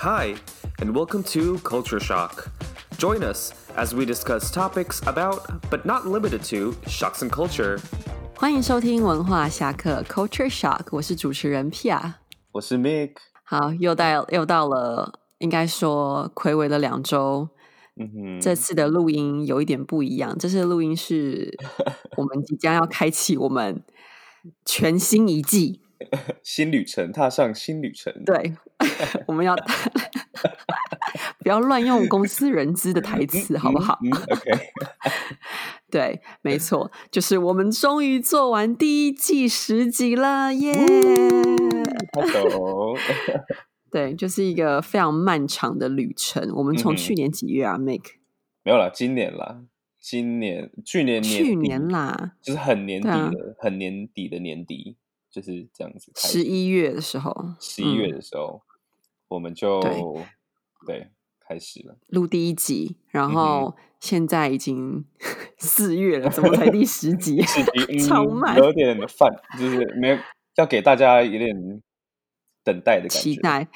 Hi, and welcome to Culture Shock. Join us as we discuss topics about, but not limited to, shocks and culture. 欢迎收听文化侠客 Culture Shock，我是主持人 Pia。我是 Mick。好，又到又到了，应该说暌违了两周。嗯哼，这次的录音有一点不一样，这次的录音是我们即将要开启我们全新一季， 新旅程，踏上新旅程。对，我们要 不要乱用公司人资的台词，好不好？嗯，OK。对，没错，就是我们终于做完第一季十集了，耶！好走。对，就是一个非常漫长的旅程。我们从嗯去年几月啊，Make 没有啦，今年啦，今年去年年去年啦，就是很年底的，很年底的年底，就是这样子。十一月的时候，十一月嗯的时候，我们就对对开始了。录第一集，然嗯后现在已经 四月了，怎么才第十集？超慢有点烦，就是没有要给大家有点等待的感觉。期待。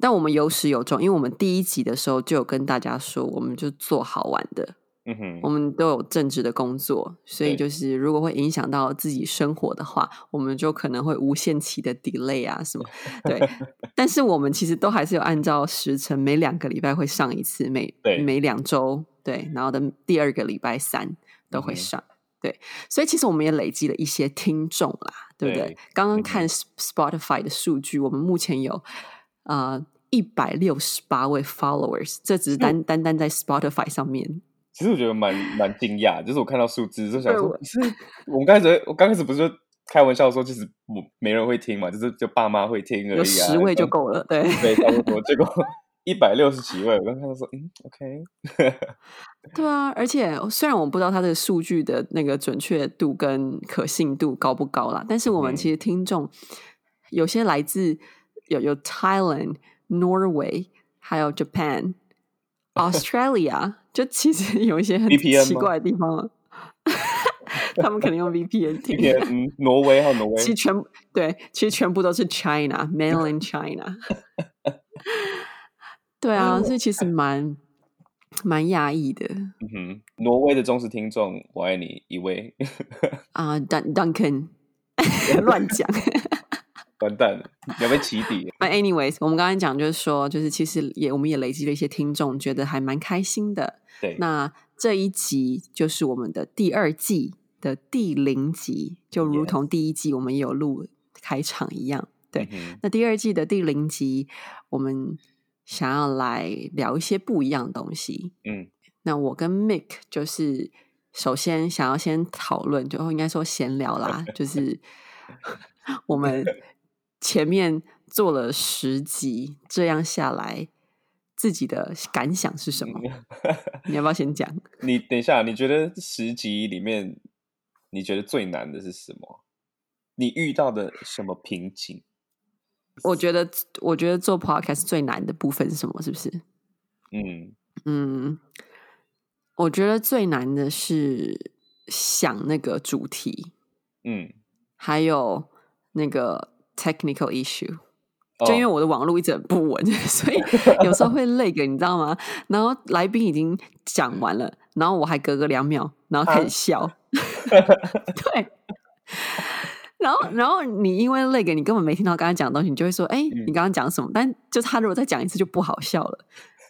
但我们有始有终，因为我们第一集的时候就有跟大家说，我们就做好玩的，嗯哼，我们都有正职的工作，所以就是如果会影响到自己生活的话，我们就可能会无限期的 delay 啊什么。对，但是我们其实都还是有按照时辰，每两个礼拜会上一次，每每两周对，然后的第二个礼拜三都会上。对，所以其实我们也累积了一些听众啦，对不对？对刚刚看 Spotify 的数据，我们目前有呃一百六十八位 followers，这只是单单单在 Spotify 上面。其实我觉得蛮蛮惊讶，就是我看到数字就想我，说是我们刚开始我刚开始不是就开玩笑说，其实我没人会听嘛，就是就爸妈会听而已、啊，有十位就够了，对对，差不多。结果一百六十几位，我刚看到说，嗯，OK，对啊！而且虽然我不知道它的数据的那个准确度跟可信度高不高啦，但是我们嗯其实听众有些来自有有 Thailand、Norway，还有 Japan、Australia，就其实 有一些很奇怪的地方啊。他们可能用 VPN 听。今，天嗯，挪威还有挪威。其，实全部对，其实全部都是 China mainland China。对啊，所以其实蛮蛮压抑的。嗯哼，挪威的忠实听众，我爱你一位，啊、d u n Duncan 乱讲。完蛋了，你要被起底 anyways，我们刚才讲就是说，就是其实也我们也累积了一些听众，觉得还蛮开心的。对，那这一集就是我们的第二季的第零集，就如同第一季我们有录开场一样。对，嗯那第二季的第零集，我们想要来聊一些不一样的东西。嗯，那我跟 Mick 就是首先想要先讨论，就应该说闲聊啦，就是我们前面做了十集，这样下来自己的感想是什么？你要不要先讲？你等一下，你觉得十集里面，你觉得最难的是什么？你遇到的什么瓶颈？我觉得，我觉得做 podcast 最难的部分是什么？是不是？嗯嗯，我觉得最难的是想那个主题，嗯，还有那个 technical issue。就因为哦我的网络一直很不稳，所以有时候会累个，你知道吗？然后来宾已经讲完了，然后我还隔个两秒，然后开始笑，对。然后，然后你因为累个，你根本没听到刚才讲的东西，你就会说：“哎、你刚刚讲什么？”但就是他如果再讲一次，就不好笑了。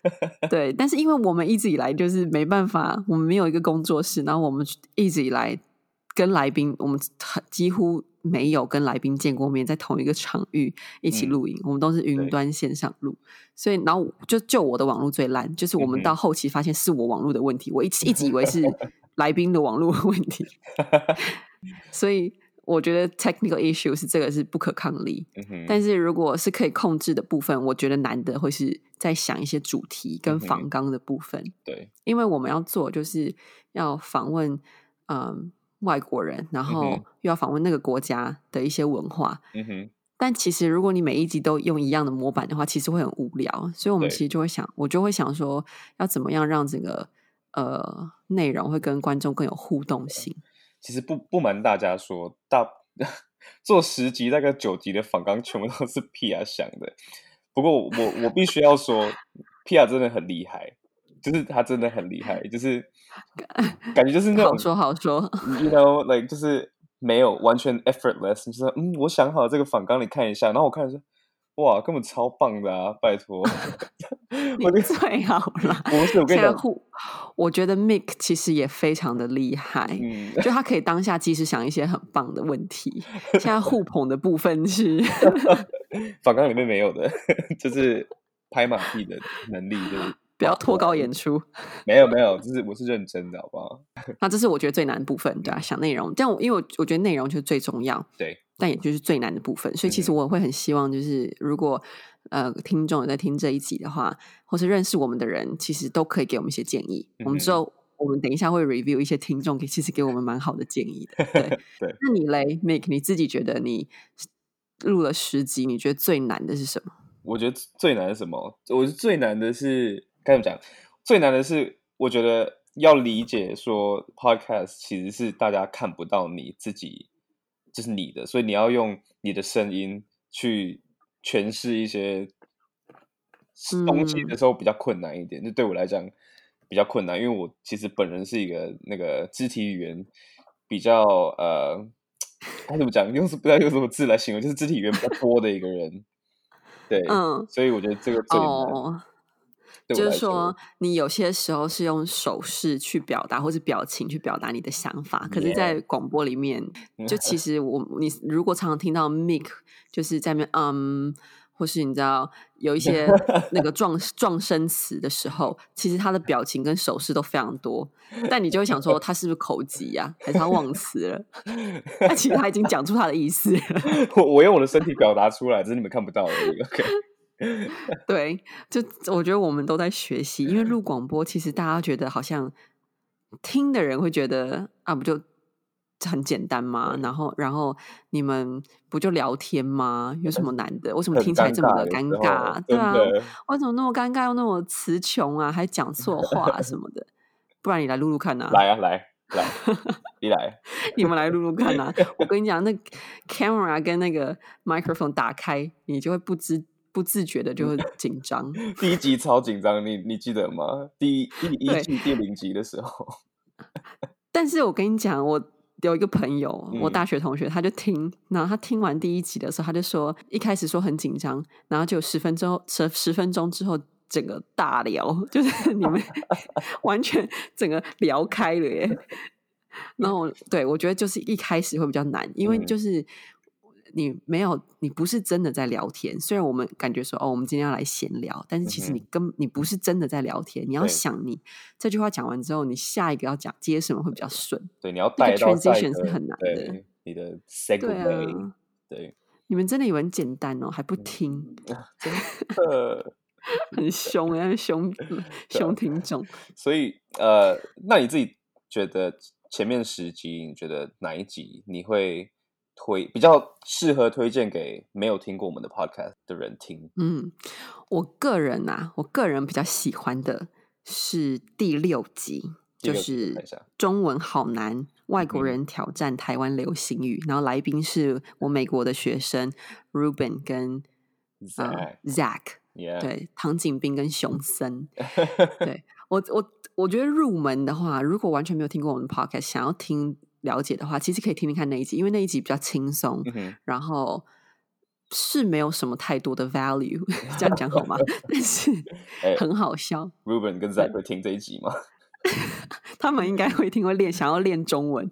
对，但是因为我们一直以来就是没办法，我们没有一个工作室，然后我们一直以来跟来宾，我们很几乎没有跟来宾见过面，在同一个场域一起嗯录影，我们都是云端线上录，所以然后就就我的网络最烂，就是我们到后期发现是我网络的问题，我一直一直以为是 来宾的网络问题，所以我觉得 technical issue 是这个是不可抗力，嗯，但是如果是可以控制的部分，我觉得难的会是在想一些主题跟访纲的部分，对，因为我们要做就是要访问嗯外国人，然后又要访问那个国家的一些文化。嗯哼，但其实如果你每一集都用一样的模板的话，其实会很无聊。所以我们其实就会想，我就会想说，要怎么样让整个呃内容会跟观众更有互动性。其实不不瞒大家说，大 做十集大概九集的访纲全部都是 P 啊想的。不过我我必须要说，Pia 真的很厉害，就是他真的很厉害，就是 感觉就是那种好说好说，you know like 就是没有完全 effortless，就是嗯，我想好这个反纲，你看一下，然后我看一下，哇，根本超棒的啊！拜托，我你最好了。不是我跟你讲，我觉得 Mick 其实也非常的厉害，嗯，就他可以当下及时想一些很棒的问题。现在互捧的部分是，反纲里面没有的，就是拍马屁的能力，就是不要脱稿演出。没 有没有，就是我是认真的，好不好？那这是我觉得最难的部分，对啊，想内容，但我因为我我觉得内容就是最重要，对，但也就是最难的部分，所以其实嗯我会很希望，就是如果呃听众有在听这一集的话，或是认识我们的人，其实都可以给我们一些建议。我们之嗯后我们等一下会 review 一些听众给其实给我们蛮好的建议的。对，对那你嘞，Make 你自己觉得你录了十集，你觉得最难的是什么？我觉得最难的是什么？我觉得最难的是该怎么讲？最难的是，我觉得要理解说，podcast 其实是大家看不到你自己，就是你的，所以你要用你的声音去诠释一些东西的时候比较困难一点。就对我来讲比较困难，因为我其实本人是一个那个肢体语言比较呃，该怎么讲？用不知道用什么字来形容，就是肢体语言比较多的一个人。对，嗯，所以我觉得这个最难。就是说，你有些时候是用手势去表达，或是表情去表达你的想法。可是在广播里面，就其 实我你如果常常听到 Mick 就是在那边嗯，或是你知道有一些那个撞 撞声词的时候，其实他的表情跟手势都非常多，但你就会想说 他是不是口急呀、还是他忘词了？但其实他已经讲出他的意思了。我我用我的身体表达出来，只是你们看不到而已。OK，对，就我觉得我们都在学习，因为录广播，其实大家觉得好像听的人会觉得啊，不就很简单吗？然后，然后你们不就聊天吗？有什么难的？为什么听起来这么的尴尴尬？对啊，为什么那么尴尬又那么词穷啊？还讲错话什么的？不然你来录录看啊！来啊来来，你来，你们来录录看啊！我跟你讲，那 camera 跟那个 microphone 打开，你就会不知不自觉的就会 紧张。第一集超紧张，你你记得吗？第一第一季第零集的时候，但是我跟你讲，我有一个朋友，我嗯大学同学，他就听，然后他听完第一集的时候，他就说，一开始说很紧张，然后就十分钟十十分钟之后，整个大聊，就是你们完全整个聊开了耶。然后对我觉得就是一开始会比较难，因为嗯就是你没有，你不是真的在聊天。虽然我们感觉说哦，我们今天要来闲聊，但是其实嗯你根你不是真的在聊天。你要想你这句话讲完之后，你下一个要讲接什么会比较顺。对，你要带到 transition 是很难的对你的对 segue，啊，对，你们真的以为很简单哦，还嗯不听，真的。很凶哎，凶啊凶听众。所以呃，那你自己觉得前面十集，你觉得哪一集你会推比较适合推荐给没有听过我们的 podcast 的人听？嗯，我个人啊，我个人比较喜欢的是第六集，就是中文好难，外国嗯人挑战台湾流行语，然后来宾是我美国的学生 Ruben 跟呃 Zach Zach，对，唐景斌跟熊森。对我，我我觉得入门的话，如果完全没有听过我们的 podcast，想要听了解的话，其实可以听听看那一集，因为那一集比较轻松，嗯，然后是没有什么太多的 value，这样讲好吗？但是 哎很好笑，Ruben 跟 Zack 会听这一集吗？他们应该会听会练，想要练中文。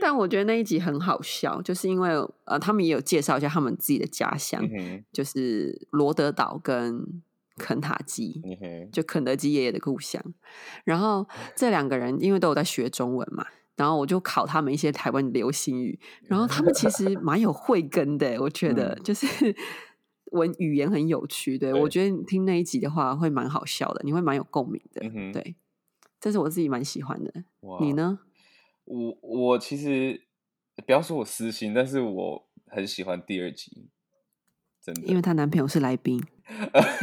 但我觉得那一集很好笑，就是因为呃，他们也有介绍一下他们自己的家乡，嗯，就是罗德岛跟肯塔基。嗯，就肯德基爷爷的故乡。然后这两个人因为都有在学中文嘛，然后我就考他们一些台湾流行语，然后他们其实蛮有慧根的，我觉得嗯就是 文语言很有趣。对对我觉得你听那一集的话会蛮好笑的，你会蛮有共鸣的。对，这是我自己蛮喜欢的。你？呢？我我其实不要说我私心，但是我很喜欢第二集，真的，因为她男朋友是来宾，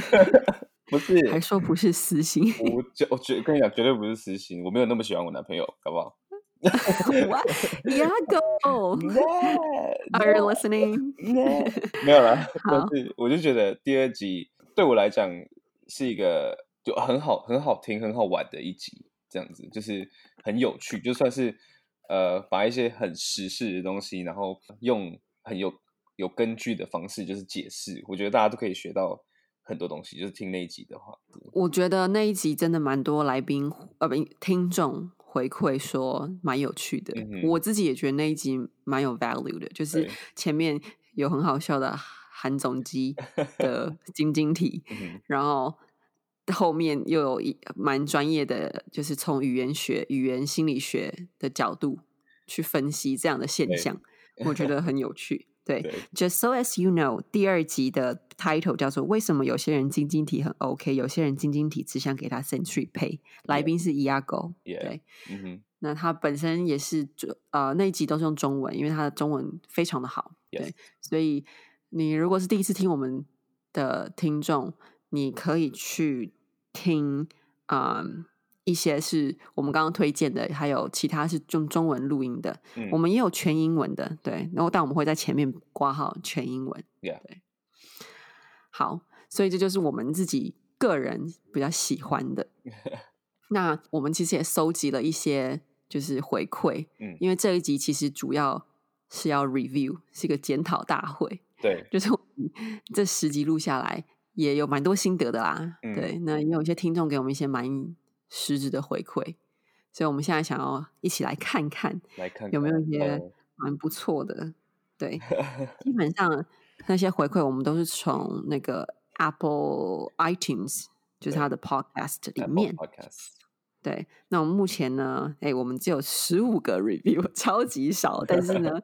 不是还说不是私心。我就我觉跟你讲，绝对不是私心，我没有那么喜欢我男朋友，好不好？What? Iago, are you listening? 没有啦，但好是我就觉得第二集对我来讲是一个就很好、很好听、很好玩的一集，这样子就是很有趣，就算是呃把一些很时事的东西，然后用很有有根据的方式就是解释，我觉得大家都可以学到很多东西。就是听那一集的话，我觉得那一集真的蛮多来宾呃不听众回馈说蛮有趣的，嗯我自己也觉得那一集蛮有 value 的，就是前面有很好笑的韩总机的 晶晶体，然后后面又有一蛮专业的，就是从语言学、语言心理学的角度去分析这样的现象，我觉得很有趣。对对。Just so as you know，第二集的 title 叫做“为什么有些人晶晶体很 OK，有些人晶晶体只想给他 century pay”。来宾是 Iago，Yeah 对，嗯哼。那他本身也是中呃那一集都是用中文，因为他的中文非常的好对，所以你如果是第一次听我们的听众，你可以去听啊、嗯一些是我们刚刚推荐的，还有其他是用中文录音的，嗯我们也有全英文的，对，然后但我们会在前面挂号全英文。，Yeah，好，所以这就是我们自己个人比较喜欢的。那我们其实也收集了一些就是回馈，嗯因为这一集其实主要是要 review，是一个检讨大会，对，就是这十集录下来也有蛮多心得的啦。嗯对，那也有一些听众给我们一些蛮实质的回馈，所以我们现在想要一起来看看来看看有没有一些哦蛮不错的。对，基本上那些回馈我们都是从那个 Apple iTunes，就是它的 Podcast 里面。Podcast，对，那我们目前呢，哎，我们只有十五个 review，超级少，但是呢，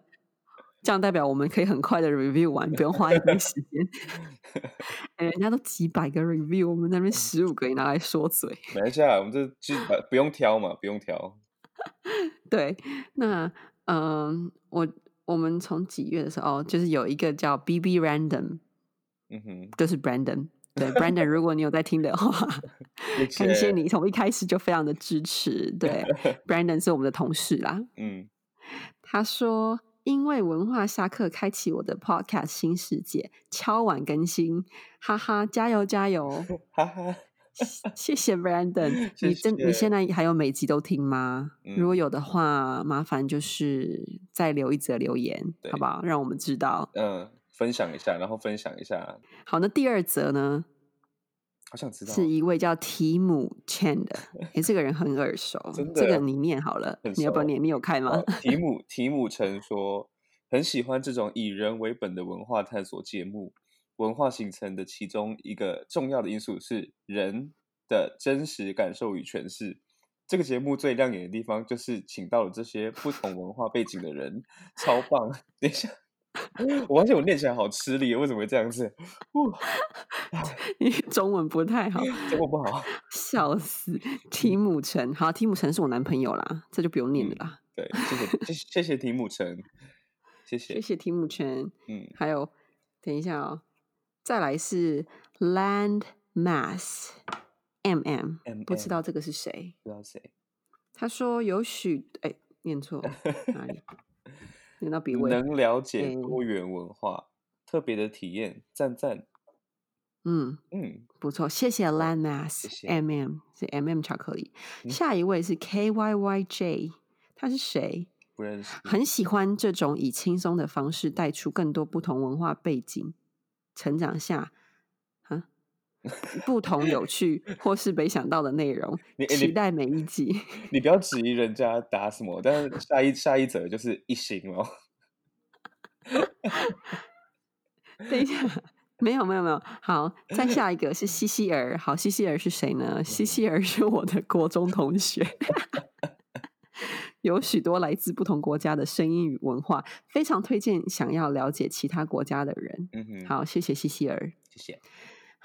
这样代表我们可以很快的 review 完，不用花一堆时间。哎，人家都几百个 review，我们那边十五个也拿来说嘴。没关系啊，我们这就把不用挑嘛，不用挑。对，那嗯，我我们从几月的时候，哦，就是有一个叫 B B Random，嗯哼，就是 Brandon。对，Brandon，如果你有在听的话，感谢你从一开始就非常的支持。对，Brandon 是我们的同事啦。嗯，他说：“因为文化下课开启我的 Podcast 新世界，超晚更新，哈哈，加油加油！哈哈，谢谢 Brandon，你真你现在还有每集都听吗？如果嗯有的话，麻烦就是再留一则留言，好不好？让我们知道。嗯，分享一下，然后分享一下，好，那第二则呢，好想知道是一位叫提姆 Chen 的，诶，这个人很耳熟，真这个你念好了你要不要念？你有看吗哦？提姆 提姆曾说，很喜欢这种以人为本的文化探索节目。文化形成的其中一个重要的因素是人的真实感受与诠释。这个节目最亮眼的地方就是请到了这些不同文化背景的人，超棒！等一下，我发现我念起来好吃力，为什么会这样子？呜，因为 中文不太好，中文不好。笑死！提姆陈，好，提姆陈是我男朋友啦，这就不用念了啦。对，谢谢谢谢提姆陈，谢谢。谢谢提姆陈，嗯，还有等一下哦，再来是 Land Mass M M，不知 MM 道这个是谁？不知道谁。他说有许哎，念错哪里？能了解嗯多元文化，特别的体验，赞赞。嗯，嗯，不错，谢谢 Land Mass 谢谢 M M 是 M M 巧克力。嗯下一位是 K Y Y J，他是谁？不认识。很喜欢这种以轻松的方式带出更多不同文化背景成长下，啊，不同有趣或是没想到的内容 期待每一集。你不要质疑人家答什么，但是下一下一则就是一星哦。等一下，没有没有没有，好，再下一个是西西尔。好，西西尔是谁呢？西西尔是我的国中同学。有许多来自不同国家的声音与文化，非常推荐想要了解其他国家的人。嗯哼，，好，谢谢西西尔。谢谢。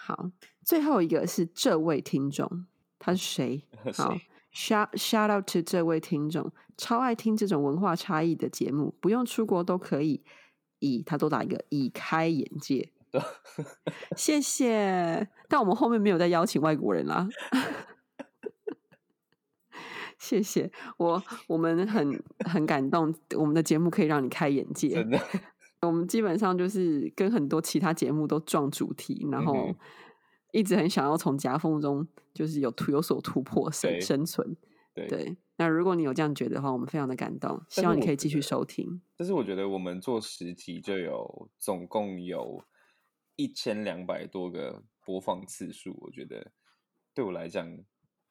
好，最后一个是这位听众，他是谁？好，shout shout out to 这位听众，超爱听这种文化差异的节目，不用出国都可以以他多打一个以开眼界。谢谢，但我们后面没有再邀请外国人啦。谢谢我，我们很很感动，我们的节目可以让你开眼界。真的，我们基本上就是跟很多其他节目都撞主题，然后一直很想要从夹缝中就是有突有所突破生生存。对。对，那如果你有这样觉得的话，我们非常的感动，希望你可以继续收听。但是我觉得我们做十集就有总共有一千两百多个播放次数，我觉得对我来讲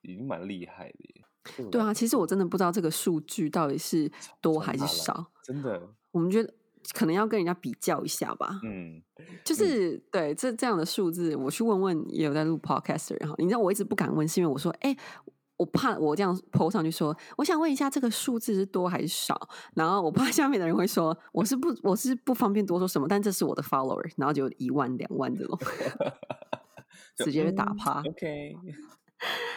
已经蛮厉害的耶。对啊，其实我真的不知道这个数据到底是多还是少，真的，我们觉得可能要跟人家比较一下吧。嗯，就是、对这这样的数字，我去问问也有在录 podcast 的人哈，你知道我一直不敢问，是因为我说，哎、我怕我这样 PO 上去说，我想问一下这个数字是多还是少，然后我怕下面的人会说我是不我是不方便多说什么，但这是我的 follower，然后就一万两万这种，直接被打嗯趴。OK，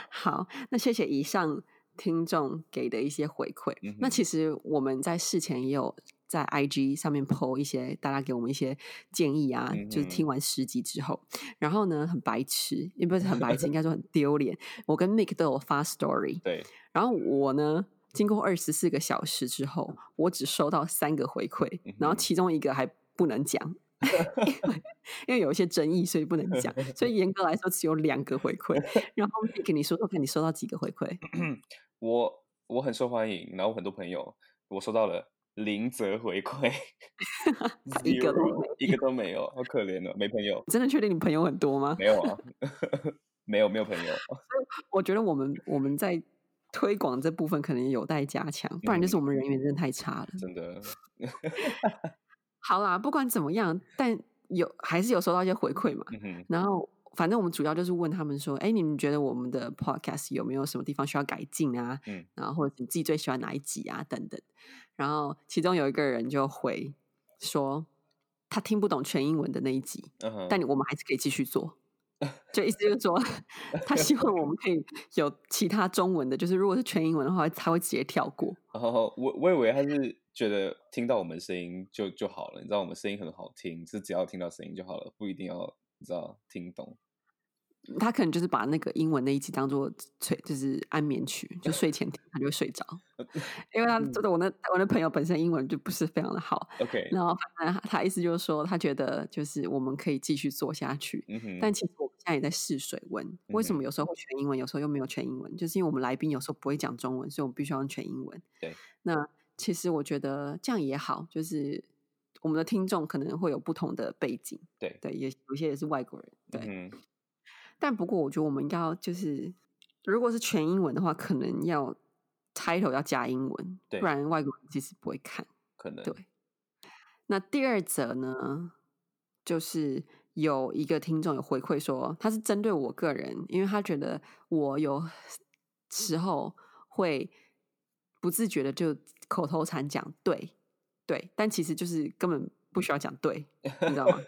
好，那谢谢以上听众给的一些回馈。嗯那其实我们在事前也有在 IG 上面 PO 一些大家给我们一些建议啊，就是听完十集之后，然后呢很白痴，也不是很白痴，应 该说很丢脸。我跟 Mick 都有发 story，对，然后我呢。经过二十四个小时之后，我只收到三个回馈，嗯然后其中一个还不能讲，因为因为有一些争议，所以不能讲。所以严格来说，只有两个回馈。然后 Mick，你说说看，你收到几个回馈？我我很受欢迎，然后很多朋友我收到了零则回馈 一个都 Zero，没有一个都没有，好可怜哦，没朋友，真的确定你朋友很多吗？没有啊，没有没有朋友，我觉得我们我们在推广这部分可能有待加强，不然就是我们人缘真的太差了。真的，好啦，不管怎么样，但有还是有收到一些回馈嘛。嗯哼，然后，反正我们主要就是问他们说：“哎，你们觉得我们的 podcast 有没有什么地方需要改进啊？嗯然后或者你自己最喜欢哪一集啊？等等。”然后其中有一个人就回说，他听不懂全英文的那一集，嗯，但我们还是可以继续做。就意思就是说，他希望我们可以有其他中文的，就是如果是全英文的话，他会直接跳过。然后我我以为他是觉得听到我们声音就就好了，你知道我们声音很好听，是只要听到声音就好了，不一定要你知道听懂。他可能就是把那个英文那一集当做睡，就是安眠曲，就睡前听，他就会睡着。因为他真的我那我那朋友本身英文就不是非常的好，OK，然后反正他他意思就是说，他觉得就是我们可以继续做下去。嗯哼，但其实我们现在也在试水温，为什么有时候会全英文，有时候又没有全英文？就是因为我们来宾有时候不会讲中文，所以我们必须要用全英文。对，那其实我觉得这样也好，就是我们的听众可能会有不同的背景，对，对，也有些也是外国人，对。嗯，但不过我觉得我们要就是，如果是全英文的话，可能要 title 要加英文，对。不然外国人其实不会看。可。能。对。那第二则呢，就是有一个听众有回馈说，他是针对我个人，因为他觉得我有时候会不自觉的就口头禅讲对对，但其实就是根本不需要讲对，你知道吗？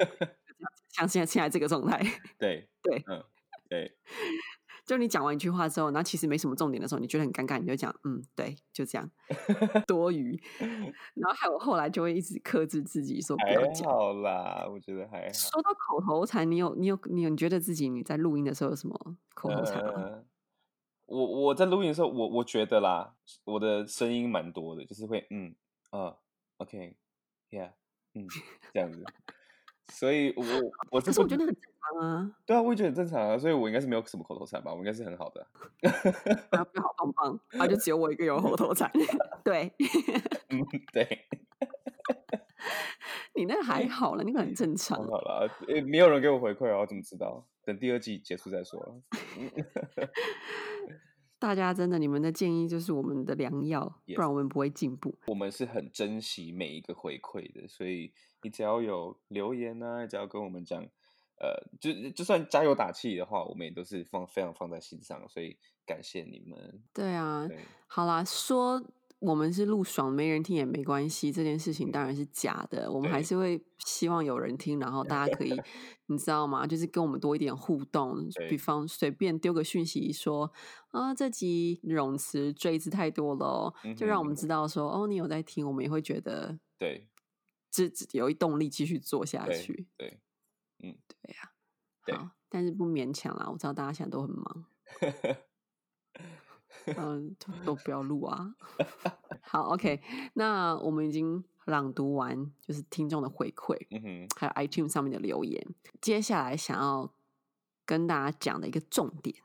像现在现在这个状态，对 对，嗯，对，就你讲完一句话之后，然后其实没什么重点的时候，你觉得很尴尬，你就讲嗯，对，就这样，多余。然后还有后来就会一直克制自己说不要讲。好啦，我觉得还好。说到口头禅，你有你有你有你觉得自己你在录音的时候有什么口头禅吗？呃我我在录音的时候，我我觉得啦，我的声音蛮多的，就是会嗯啊，OK，Yeah，嗯，这样子。所以我我可是我觉得很正常啊，对啊，我也觉得很正常啊，所以我应该是没有什么口头禅吧，我应该是很好的。不要不好棒棒，啊，就只有我一个有口头禅。对 嗯，对，你那还好了，那个很正常很。好了，诶没有人给我回馈啊，我怎么知道？等第二季结束再说。大家真的，你们的建议就是我们的良药 Yes 不然我们不会进步。我们是很珍惜每一个回馈的，所以你只要有留言啊，只要跟我们讲，呃，就就算加油打气的话，我们也都是放非常放在心上，所以感谢你们。对啊，对，好啦，说我们是录爽，没人听也没关系，这件事情当然是假的。我们还是会希望有人听，然后大家可以，你知道吗？就是跟我们多一点互动，比方随便丢个讯息说啊，这集冗词赘字太多了哦，就让我们知道说哦，你有在听，我们也会觉得对，这这有一动力继续做下去对嗯。对，呀好，但是不勉强啦，我知道大家现在都很忙。嗯，都都不要录啊。好，OK，那我们已经朗读完，就是听众的回馈，还有 iTunes 上面的留言。接下来想要跟大家讲的一个重点，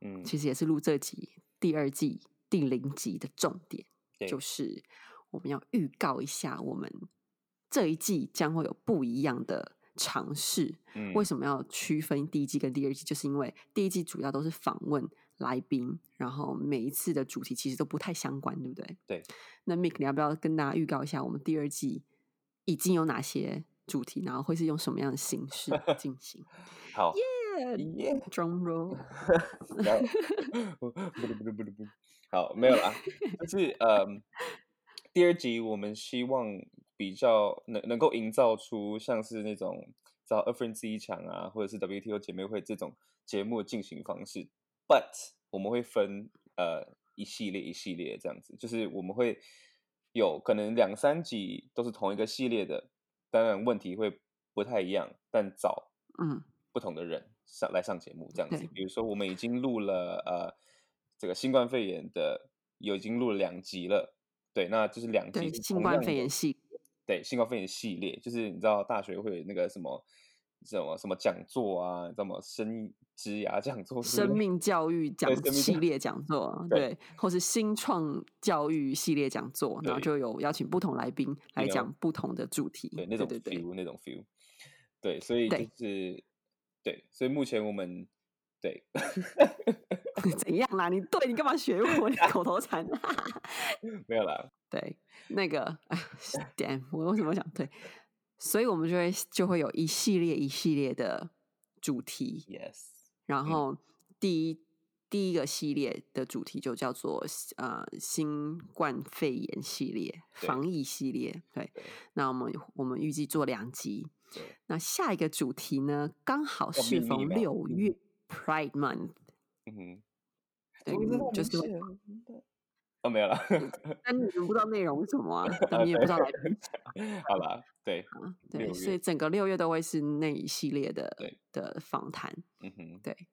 嗯，其实也是录这集第二季第零集的重点，就是我们要预告一下，我们这一季将会有不一样的尝试。嗯为什么要区分第一季跟第二季？就是因为第一季主要都是访问来宾，然后每一次的主题其实都不太相关，对不对？对。那 Mick，你要不要跟大家预告一下，我们第二季已经有哪些主题，然后会是用什么样的形式 进行好，？Yeah, 耶，drum roll。然后不不不不不，好，没有啦，就是呃，第二集我们希望比较能能够营造出像是那种找二分之一强啊，或者是 WTO 姐妹会这种节目的进行方式，but 我们会分呃一系列一系列这样子，就是我们会有可能两三集都是同一个系列的，当然问题会不太一样，但找嗯，不同的人上来上节目这样子。比如说，我们已经录了呃这个新冠肺炎的，有已经录了两集了。对，那就是两集，是新冠肺炎系对新冠肺炎系列，就是你知道大学会有那个什么什么什么讲座啊，你知道吗？生意职涯讲座生 命教育讲系列讲座，对对，或是新创教育系列讲座，然后就有邀请不同来宾来讲不同的主题，对那种对对 feel 那种 feel。对，所以就是对，所以目前我们对对，怎样啦？你对你干嘛学我？你口头禅。没有啦，对，那个哎，damn，我为什么想对？所以我们就会就会有一系列一系列的主题，，yes，然后第一、第一个系列的主题就叫做呃新冠肺炎系列、防疫系列。对，对。那我们我们预计做两集。那下一个主题呢，刚好哦适逢六月 Pride Month，嗯哼，对，就是哦，没有了，但你们不知道内容是什么啊，但 你也不知道来宾好啦，对，啊，对，所以整个六月都会是那一系列的对的访谈。嗯哼，对，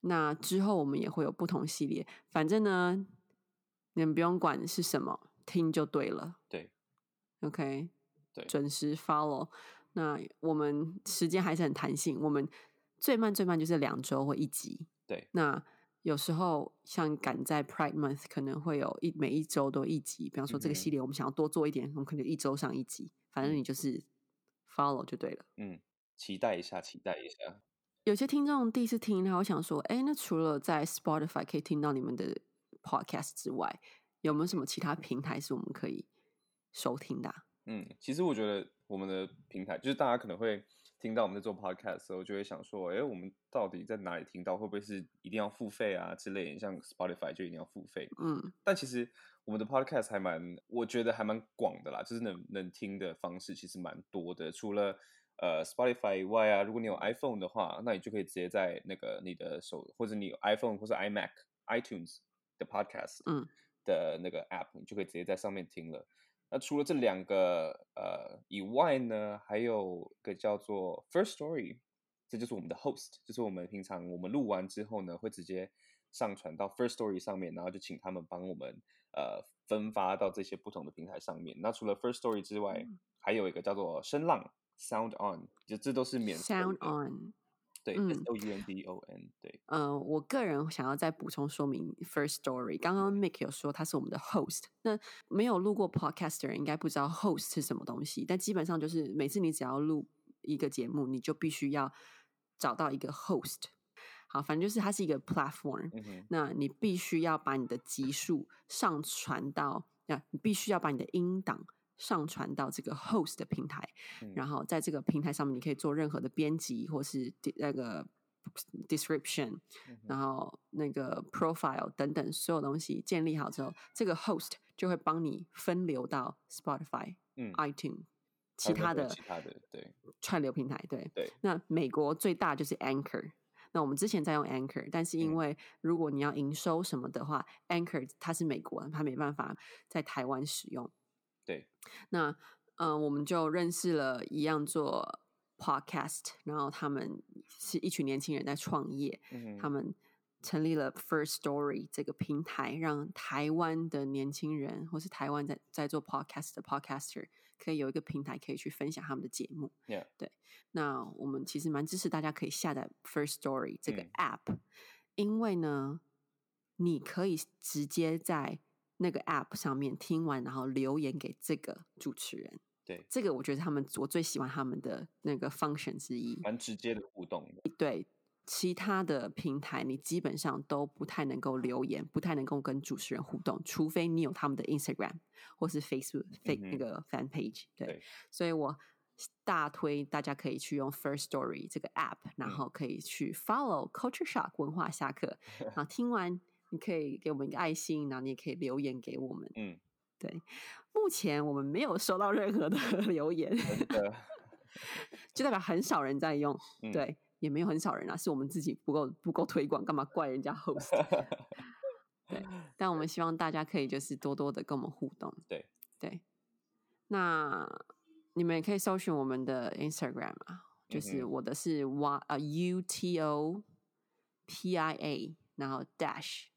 那之后我们也会有不同系列，反正呢，你们不用管是什么，听就对了。对，OK，对准时 follow。那我们时间还是很弹性，我们最慢最慢就是两周或一集。对，那有时候像赶在 Pride Month，可能会有一每一周都一集。比方说这个系列我们想要多做一点，我们可能一周上一集。反正你就是 follow 就对了。嗯，期待一下，期待一下。有些听众第一次听，然后想说，哎，那除了在 Spotify 可以听到你们的 podcast 之外，有没有什么其他平台是我们可以收听的啊、嗯，其实我觉得我们的平台，就是大家可能会听到我们在做 podcast 的时候，就会想说，哎，我们到底在哪里听到？会不会是一定要付费啊之类的？像 Spotify 就一定要付费。嗯，但其实我们的 podcast 还蛮，我觉得还蛮广的啦，就是能能听的方式其实蛮多的。除了呃 Spotify 以外啊，如果你有 iPhone 的话，那你就可以直接在那个你的手或者你有 iPhone 或是 iMac、iTunes 的 podcast，嗯的那个 app，你就可以直接在上面听了。那除了这两个呃以外呢，还有一个叫做 First Story，这就是我们的 host，就是我们平常我们录完之后呢，会直接上传到 First Story 上面，然后就请他们帮我们呃分发到这些不同的平台上面。那除了 First Story 之外，嗯还有一个叫做声浪 Sound On，就这都是免费的。，Sound On。对、O U N D O N，对，呃，我个人想要再补充说明，First Story，刚刚 Mike 有说他是我们的 host，那没有录过 podcast 的人应该不知道 host 是什么东西，但基本上就是每次你只要录一个节目，你就必须要找到一个 host。好，反正就是它是一个 platform，那你必须要把你的集数上传到，啊，你必须要把你的音档上传到这个 host 的平台，嗯然后在这个平台上面，你可以做任何的编辑或是那个 description，嗯然后那个 profile 等等所有东西建立好之后，这个 host 就会帮你分流到 Spotify、嗯，iTunes 其他的其他的，对串流平台。对，对，那美国最大就是 Anchor。那我们之前在用 Anchor，但是因嗯为如果你要营收什么的话、a n c h o r 它是美国人，它没办法在台湾使用。对，那嗯、呃我们就认识了一样做 podcast，然后他们是一群年轻人在创业，嗯，他们成立了 First Story 这个平台，让台湾的年轻人或是台湾在在做 podcast 的 podcaster 可以有一个平台可以去分享他们的节目。对，那我们其实蛮支持大家可以下载 First Story 这个嗯。app，、因为呢，你可以直接在那个 app 上面听完，然后留言给这个主持人。对，这个我觉得他们我最喜欢他们的那个 function 之一。蛮直接的互动的。对其他的平台，你基本上都不太能够留言，不太能够跟主持人互动，除非你有他们的 Instagram 或是 Facebook、嗯那个 fan page 对。对所以我大推大家可以去用 First Story 这个 app，然嗯后可以去 follow Culture Shock 文化下课，然后听完你可以给我们一个爱心，然后你也可以留言给我们。嗯，对，目前我们没有收到任何的 留言，就代表很少人在用。嗯对，也没有很少人啊，是我们自己不够不够推广，干嘛怪人家 host？对，但我们希望大家可以就是多多的跟我们互动。对对，那你们也可以搜寻我们的 Instagram 啊，就是我的是 y 呃 U T O P I A，然后 dash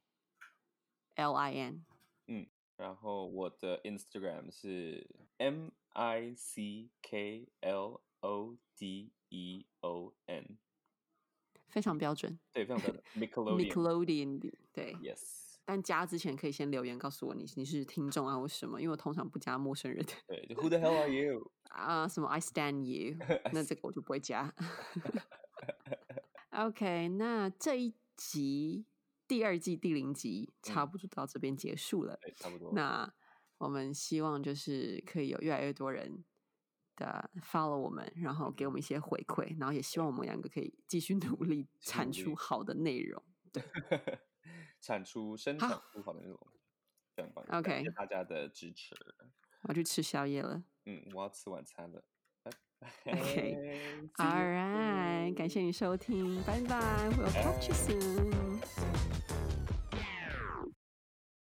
L I N。嗯然后我的 Instagram 是 M I C K L O D E O N，非常标准对，非常标准 Nickelodeon。，Nickelodeon 对。Yes，但加之前可以先留言告诉我你你是听众啊或什么，因为我通常不加陌生人对，Who the hell are you？啊，什么 I stand you，那这个我就不会加。OK，那这一集第二季第零集差不多到这边结束了。对，差不多。那我们希望就是可以有越来越多人的 follow 我们，然后给我们一些回馈，然后也希望我们两个可以继续努力 产出好的内容。对产出生产出好的内容，非常棒。OK 谢谢大家的支持。我要去吃宵夜了。嗯，我要吃晚餐了。拜拜 OK See you All right，感谢你收听，拜拜，We'll catch you soon。